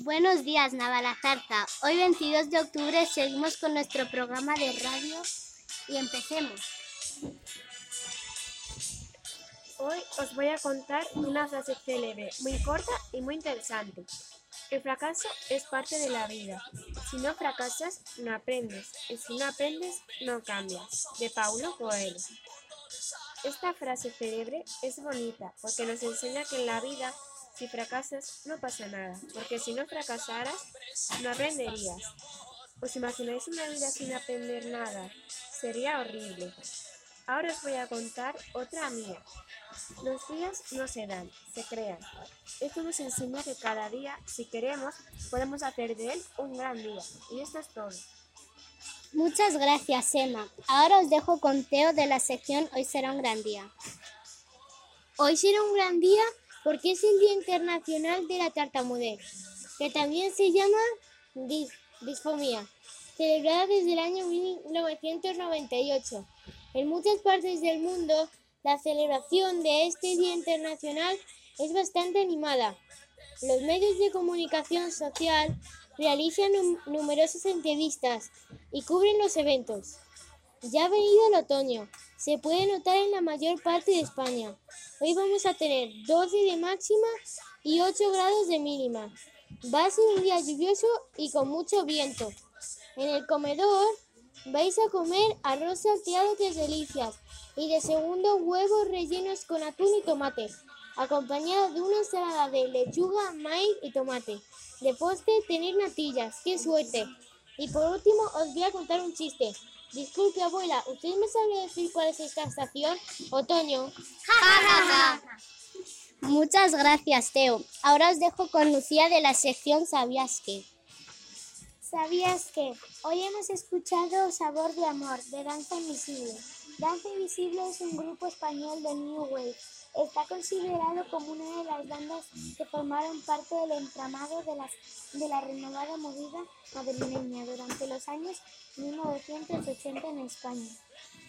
Buenos días, Navalazarza. Hoy 22 de octubre seguimos con nuestro programa de radio y empecemos. Hoy os voy a contar una frase célebre, muy corta y muy interesante. El fracaso es parte de la vida. Si no fracasas, no aprendes. Y si no aprendes, no cambias. De Paulo Coelho. Esta frase célebre es bonita porque nos enseña que en la vida, si fracasas, no pasa nada. Porque si no fracasaras, no aprenderías. ¿Os imagináis una vida sin aprender nada? Sería horrible. Ahora os voy a contar otra mía. Los días no se dan, se crean. Esto nos enseña que cada día, si queremos, podemos hacer de él un gran día. Y esto es todo. Muchas gracias, Emma. Ahora os dejo con Teo de la sección Hoy será un gran día. Hoy será un gran día porque es el Día Internacional de la Tartamudez, que también se llama dis- disfomía, celebrada desde el año 1998. En muchas partes del mundo, la celebración de este Día Internacional es bastante animada. Los medios de comunicación social realizan num- numerosas entrevistas y cubren los eventos. Ya ha venido el otoño, se puede notar en la mayor parte de España. Hoy vamos a tener 12 de máxima y 8 grados de mínima. Va a ser un día lluvioso y con mucho viento. En el comedor vais a comer arroz salteado que es delicias y de segundo huevos rellenos con atún y tomate, acompañado de una ensalada de lechuga, maíz y tomate. De postre tener natillas, qué suerte. Y por último os voy a contar un chiste. Disculpe abuela, ¿usted me sabe decir cuál es esta estación? Otoño. Muchas gracias, Teo. Ahora os dejo con Lucía de la sección ¿Sabías qué? ¿Sabías que? Hoy hemos escuchado Sabor de Amor de Danza Invisible. Danza Invisible es un grupo español de New Wave. Está considerado como una de las bandas que formaron parte del entramado de, las, de la renovada movida madrileña durante los años 1980 en España.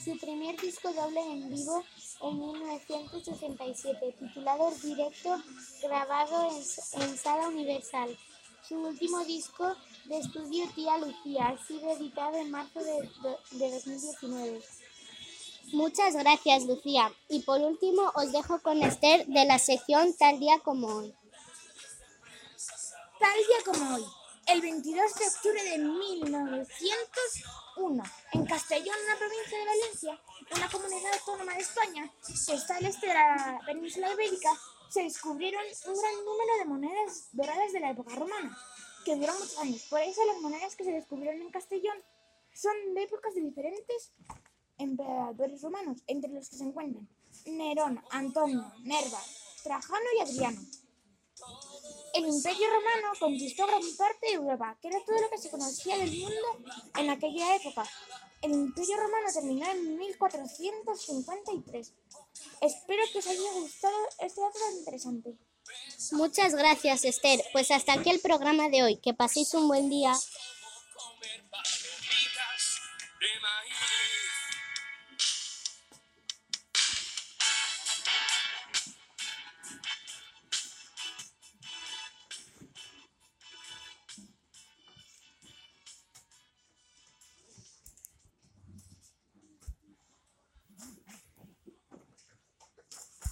Su primer disco doble en vivo en 1967, titulado Directo, grabado en, en Sala Universal. Su último disco de estudio Tía Lucía ha sido editado en marzo de, de 2019. Muchas gracias, Lucía. Y por último, os dejo con Esther de la sección Tal día como hoy. Tal día como hoy, el 22 de octubre de 1901, en Castellón, en la provincia de Valencia, una comunidad autónoma de España que está al este de la península ibérica, se descubrieron un gran número de monedas doradas de la época romana, que duró muchos años. Por eso las monedas que se descubrieron en Castellón son de épocas diferentes emperadores romanos, entre los que se encuentran Nerón, Antonio, Nerva, Trajano y Adriano. El Imperio Romano conquistó gran parte de Europa, que era todo lo que se conocía del mundo en aquella época. El Imperio Romano terminó en 1453. Espero que os haya gustado este dato interesante. Muchas gracias, Esther. Pues hasta aquí el programa de hoy. Que paséis un buen día.